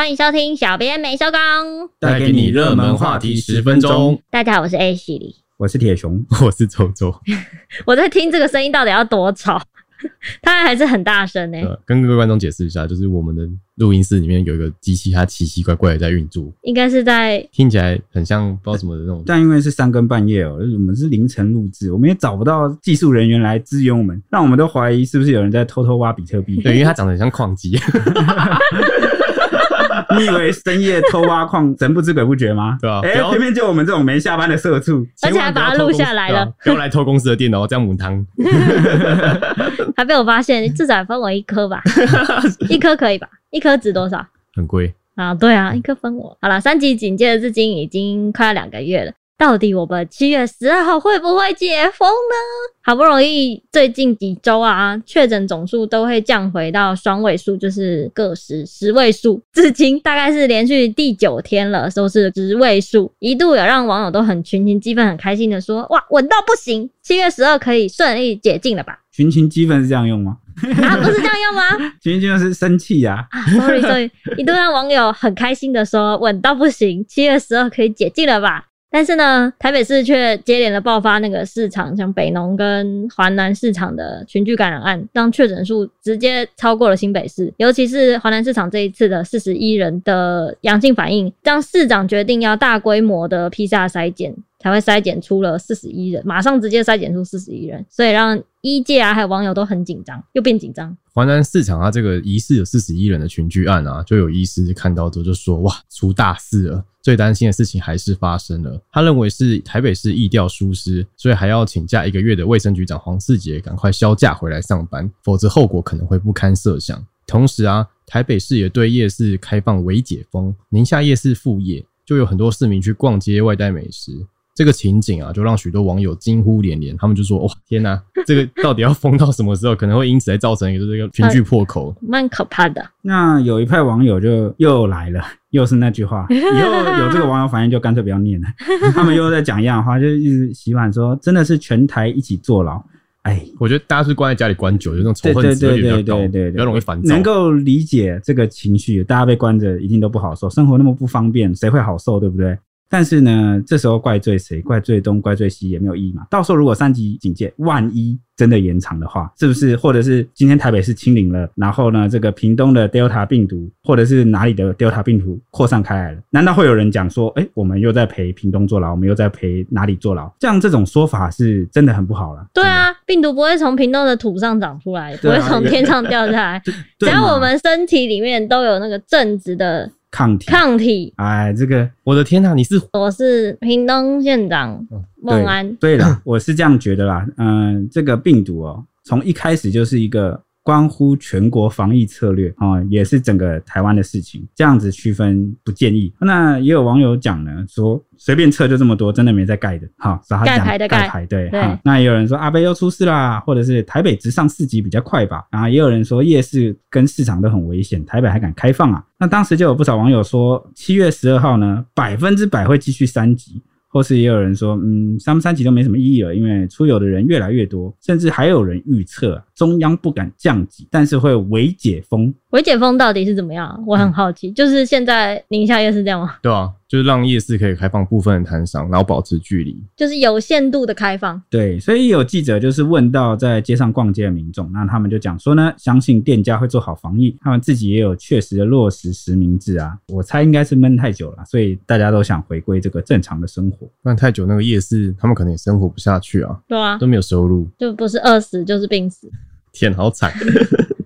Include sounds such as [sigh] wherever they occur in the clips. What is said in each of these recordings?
欢迎收听，小编没收工，带给你热门话题十分钟。大家好，我是 A 系里，我是铁熊，我是周周。[laughs] 我在听这个声音到底要多吵？[laughs] 它还是很大声呢、欸。跟各位观众解释一下，就是我们的录音室里面有一个机器，它奇奇怪怪的在运作，应该是在听起来很像不知道什么的那种。但因为是三更半夜哦、喔，我们是凌晨录制，我们也找不到技术人员来支援我们，让我们都怀疑是不是有人在偷偷挖比特币。对，因为它长得很像矿机。[laughs] [laughs] 你以为深夜偷挖矿神不知鬼不觉吗？[laughs] 对啊，哎、欸，偏偏就我们这种没下班的社畜，而且还把它录下来了，不要来偷公司的电脑，这样母汤。[laughs] 还被我发现，至少分我一颗吧，一颗可以吧？一颗值多少？很贵啊！对啊，一颗分我。好了，三级警戒的至今已经快要两个月了。到底我们七月十二号会不会解封呢？好不容易最近几周啊，确诊总数都会降回到双位数，就是个十十位数。至今大概是连续第九天了，都是十位数。一度有让网友都很群情激愤、很开心的说：“哇，稳到不行！七月十二可以顺利解禁了吧？”群情激愤是这样用吗？啊，不是这样用吗？[laughs] 群情激愤是生气呀！啊，sorry sorry，一度让网友很开心的说：“稳到不行，七月十二可以解禁了吧？”但是呢，台北市却接连的爆发那个市场，像北农跟华南市场的群聚感染案，让确诊数直接超过了新北市。尤其是华南市场这一次的四十一人的阳性反应，让市长决定要大规模的 PCR 筛检，才会筛检出了四十一人，马上直接筛检出四十一人，所以让医界啊还有网友都很紧张，又变紧张。环南市场啊，这个疑似有四十一人的群聚案啊，就有医师看到之后就说：“哇，出大事了！”最担心的事情还是发生了。他认为是台北市疫调疏失，所以还要请假一个月的卫生局长黄世杰赶快销假回来上班，否则后果可能会不堪设想。同时啊，台北市也对夜市开放微解封，宁夏夜市复业，就有很多市民去逛街外带美食。这个情景啊，就让许多网友惊呼连连。他们就说：“哇，天哪，[laughs] 这个到底要封到什么时候？可能会因此来造成一个这个群聚破口，[laughs] 蛮可怕的。”那有一派网友就又来了，[laughs] 又是那句话。以后有这个网友反应，就干脆不要念了。他们又在讲一样的话，就一直洗碗说：“真的是全台一起坐牢。”哎，我觉得大家是关在家里关久，有那种仇恨值对对对对，比较容易烦躁。能够理解这个情绪，大家被关着一定都不好受，生活那么不方便，谁会好受？对不对？但是呢，这时候怪罪谁？怪罪东，怪罪西也没有意义嘛。到时候如果三级警戒，万一真的延长的话，是不是？或者是今天台北市清零了，然后呢，这个屏东的 Delta 病毒，或者是哪里的 Delta 病毒扩散开来了？难道会有人讲说，哎，我们又在陪屏东坐牢，我们又在陪哪里坐牢？这样这种说法是真的很不好了。对啊，病毒不会从屏东的土上长出来，不会从天上掉下来，只要我们身体里面都有那个正直的。抗体，抗体，哎，这个，我的天呐，你是我是屏东县长孟安，对了，我是这样觉得啦，嗯，这个病毒哦，从一开始就是一个。关乎全国防疫策略啊、哦，也是整个台湾的事情，这样子区分不建议。那也有网友讲呢，说随便测就这么多，真的没在盖的。好、哦，盖牌的盖牌，对。那也有人说阿贝又出事啦，或者是台北直上四级比较快吧。啊，也有人说夜市跟市场都很危险，台北还敢开放啊？那当时就有不少网友说，七月十二号呢，百分之百会继续三级。或是也有人说，嗯，三不三级都没什么意义了，因为出游的人越来越多，甚至还有人预测中央不敢降级，但是会微解封。微解封到底是怎么样？我很好奇。嗯、就是现在宁夏夜是这样吗？对啊，就是让夜市可以开放部分的摊商，然后保持距离，就是有限度的开放。对，所以有记者就是问到在街上逛街的民众，那他们就讲说呢，相信店家会做好防疫，他们自己也有确实的落实实名制啊。我猜应该是闷太久了，所以大家都想回归这个正常的生活。闷太久，那个夜市他们可能也生活不下去啊。对啊，都没有收入，就不是饿死就是病死。[laughs] 天，好惨。[laughs]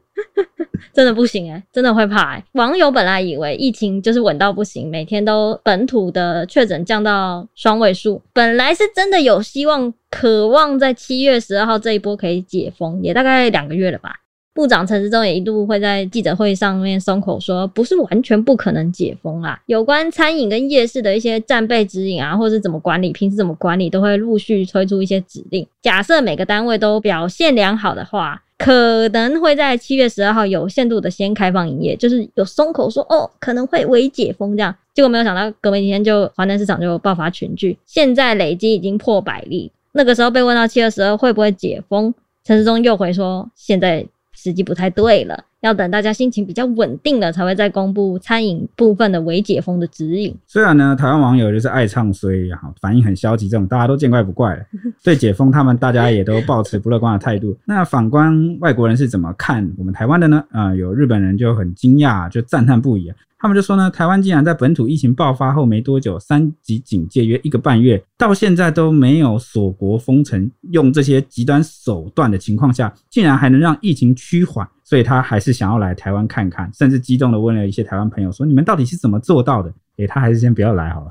真的不行诶、真的会怕诶、网友本来以为疫情就是稳到不行，每天都本土的确诊降到双位数，本来是真的有希望，渴望在七月十二号这一波可以解封，也大概两个月了吧。部长陈时中也一度会在记者会上面松口说，不是完全不可能解封啦。有关餐饮跟夜市的一些战备指引啊，或是怎么管理，平时怎么管理，都会陆续推出一些指令。假设每个单位都表现良好的话。可能会在七月十二号有限度的先开放营业，就是有松口说哦，可能会微解封这样，结果没有想到隔没几天就华南市场就爆发群聚，现在累积已经破百例。那个时候被问到七月十二会不会解封，陈时中又回说现在时机不太对了，要等大家心情比较稳定了，才会再公布餐饮部分的微解封的指引。虽然呢，台湾网友就是爱唱衰也好，反应很消极，这种大家都见怪不怪了。[laughs] 对解封，他们大家也都抱持不乐观的态度。那反观外国人是怎么看我们台湾的呢？啊、呃，有日本人就很惊讶，就赞叹不已啊。他们就说呢，台湾竟然在本土疫情爆发后没多久，三级警戒约一个半月，到现在都没有锁国封城，用这些极端手段的情况下，竟然还能让疫情趋缓，所以他还是想要来台湾看看，甚至激动的问了一些台湾朋友说：“你们到底是怎么做到的？”诶，他还是先不要来好了。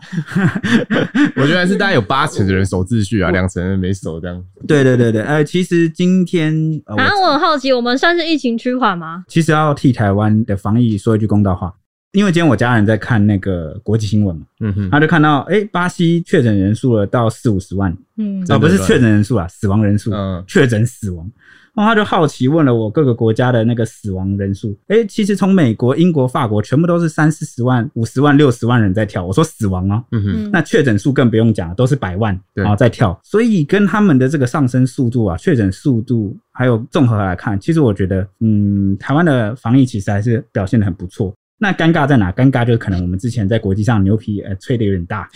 [laughs] 我觉得是大概有八成的人守秩序啊，两成人没守这样。对对对对，呃，其实今天啊，我很好奇，我们算是疫情趋缓吗？其实要替台湾的防疫说一句公道话。因为今天我家人在看那个国际新闻嘛，嗯哼，他就看到，哎，巴西确诊人数了到四五十万，嗯，哦，不是确诊人数啊，死亡人数，嗯，确诊死亡，然后他就好奇问了我各个国家的那个死亡人数，哎，其实从美国、英国、法国全部都是三四十万、五十万、六十万人在跳，我说死亡哦，嗯哼，那确诊数更不用讲，都是百万，然后在跳，所以跟他们的这个上升速度啊，确诊速度还有综合来看，其实我觉得，嗯，台湾的防疫其实还是表现的很不错。那尴尬在哪？尴尬就是可能我们之前在国际上牛皮呃吹的有点大，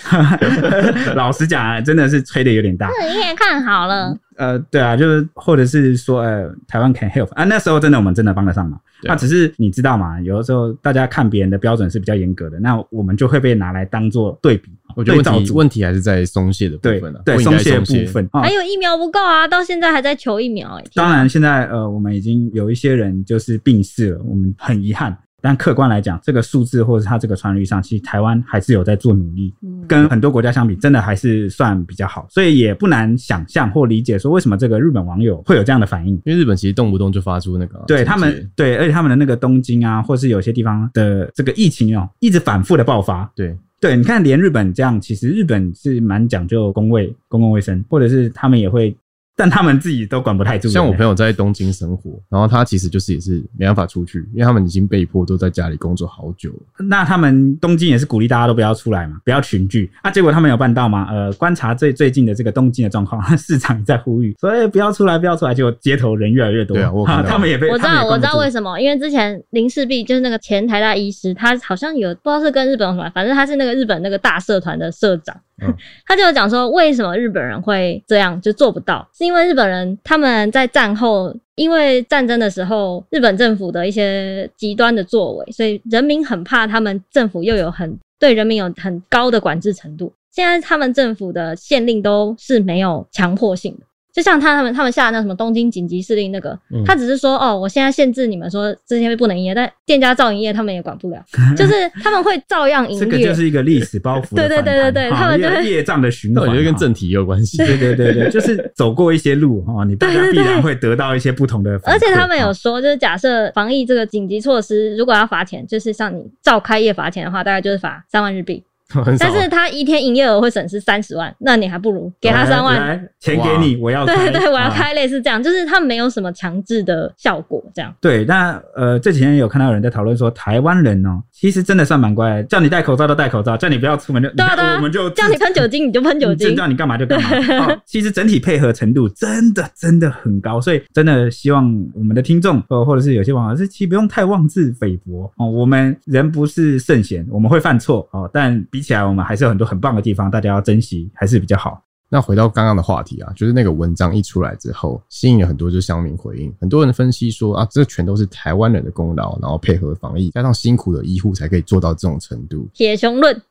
[laughs] 老实讲啊，真的是吹的有点大。你也看好了。呃，对啊，就是或者是说呃，台湾 can help 啊，那时候真的我们真的帮得上忙。那、啊、只是你知道嘛，有的时候大家看别人的标准是比较严格的，那我们就会被拿来当做对比。我觉得问题问题还是在松懈的部分了、啊，对，松懈的部分。还有疫苗不够啊，到现在还在求疫苗哎、欸。当然，现在呃，我们已经有一些人就是病逝了，我们很遗憾。但客观来讲，这个数字或者它这个传染率上，其实台湾还是有在做努力，跟很多国家相比，真的还是算比较好，所以也不难想象或理解说为什么这个日本网友会有这样的反应。因为日本其实动不动就发出那个对他们对，而且他们的那个东京啊，或是有些地方的这个疫情哦，一直反复的爆发。对对，你看连日本这样，其实日本是蛮讲究公卫、公共卫生，或者是他们也会。但他们自己都管不太住。像我朋友在东京生活，然后他其实就是也是没办法出去，因为他们已经被迫都在家里工作好久了。那他们东京也是鼓励大家都不要出来嘛，不要群聚。那、啊、结果他们有办到吗？呃，观察最最近的这个东京的状况，[laughs] 市场也在呼吁，所以不要出来，不要出来。结果街头人越来越多。对啊，我看到他们也被。我知道，我知道为什么，因为之前林世璧就是那个前台大医师，他好像有不知道是跟日本有什么，反正他是那个日本那个大社团的社长。[laughs] 他就有讲说，为什么日本人会这样就做不到？是因为日本人他们在战后，因为战争的时候，日本政府的一些极端的作为，所以人民很怕他们政府又有很对人民有很高的管制程度。现在他们政府的县令都是没有强迫性的。就像他他们他们下的那什么东京紧急司令那个，嗯、他只是说哦，我现在限制你们说这些不能营业，但店家照营业他们也管不了，[laughs] 就是他们会照样营业。这个就是一个历史包袱。[laughs] 对对对对对，他们就是业障的循环，我觉得跟正体也有关系。对对对对，就是走过一些路哈，[laughs] 你大家必然会得到一些不同的。而且他们有说，就是假设防疫这个紧急措施，如果要罚钱，就是像你照开业罚钱的话，大概就是罚三万日币。[laughs] 但是他一天营业额会损失三十万，那你还不如给他三万，来钱给你，我要开。对对对，我要开类似这样，就是他没有什么强制的效果，这样。对，那呃这几天有看到有人在讨论说，台湾人哦，其实真的算蛮乖，叫你戴口罩都戴口罩，叫你不要出门就，对啊对啊，我们就叫你喷酒精你就喷酒精，[laughs] 叫你干嘛就干嘛。[laughs] 哦，其实整体配合程度真的真的很高，所以真的希望我们的听众呃或者是有些网友是其实不用太妄自菲薄哦，我们人不是圣贤，我们会犯错哦，但比起来我们还是有。很多很棒的地方，大家要珍惜还是比较好。那回到刚刚的话题啊，就是那个文章一出来之后，吸引了很多就是乡民回应，很多人分析说啊，这全都是台湾人的功劳，然后配合防疫，加上辛苦的医护才可以做到这种程度。[laughs] 铁雄论，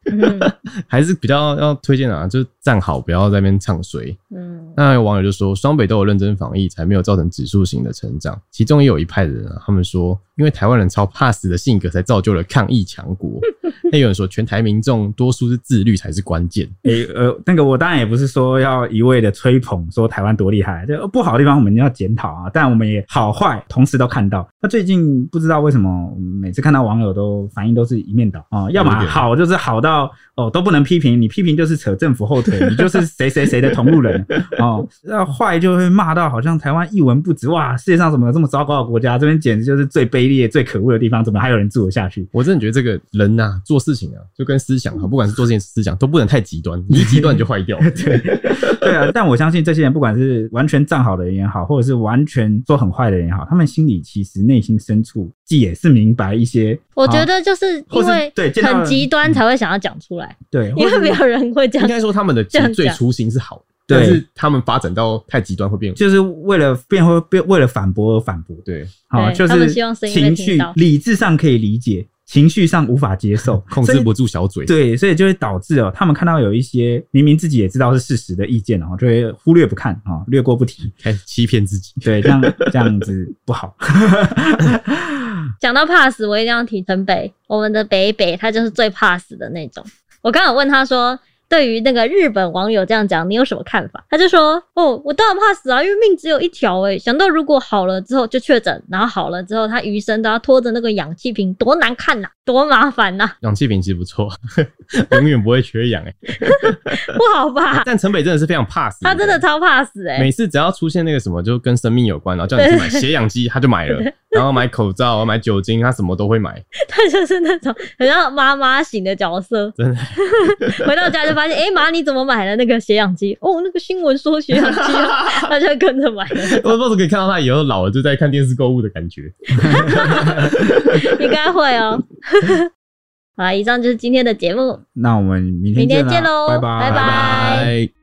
还是比较要推荐啊，就是站好，不要在那边唱衰。嗯，那有网友就说，双北都有认真防疫，才没有造成指数型的成长。其中也有一派的人啊，他们说，因为台湾人超怕死的性格，才造就了抗疫强国。[laughs] 那有人说，全台民众多数是自律才是关键。诶，呃，那个我当然也不是说。要一味的吹捧，说台湾多厉害，就不好的地方我们要检讨啊。但我们也好坏同时都看到。那最近不知道为什么，每次看到网友都反应都是一面倒啊，要么好就是好到哦都不能批评，你批评就是扯政府后腿，你就是谁谁谁的同路人哦。那坏就会骂到好像台湾一文不值，哇，世界上怎么有这么糟糕的国家？这边简直就是最卑最可恶的地方，怎么还有人住得下去？我真的觉得这个人呐、做事情啊，就跟思想啊，不管是做这件思想，都不能太极端，你一极端你就坏掉。对对啊，但我相信这些人，不管是完全站好的人也好，或者是完全做很坏的人也好，他们心里其实内心深处，既也是明白一些。我觉得就是因为对很极端才会想要讲出来，对，因为没有人会这样。应该说他们的最初心是好的。对，但是他们发展到太极端会变，就是为了变会变为了反驳而反驳。对，好，就是情绪理智上可以理解，情绪上无法接受，[laughs] 控制不住小嘴。对，所以就会导致哦，他们看到有一些明明自己也知道是事实的意见哦，就会忽略不看啊，略过不提，开始欺骗自己。对，这样这样子不好。[laughs] [laughs] 讲到怕死，我一定要提陈北，我们的北北，他就是最怕死的那种。我刚有问他说。对于那个日本网友这样讲，你有什么看法？他就说：“哦，我当然怕死啊，因为命只有一条诶。想到如果好了之后就确诊，然后好了之后他余生都要拖着那个氧气瓶，多难看呐、啊，多麻烦呐、啊。”氧气瓶其实不错，[laughs] 永远不会缺氧诶。[laughs] 不好吧？[laughs] 但城北真的是非常怕死，他真的超怕死诶。每次只要出现那个什么就跟生命有关，然后叫你去买血氧机，他就买了。然后买口罩，买酒精，他什么都会买。他就是那种很像妈妈型的角色。真的，回到家就发现，哎、欸，妈，你怎么买了那个血氧机？哦，那个新闻说血氧机，他就跟着买了。我不是可以看到他以后老了就在看电视购物的感觉。应该会哦。[laughs] 好，以上就是今天的节目。那我们明天明天见喽，拜拜，拜拜。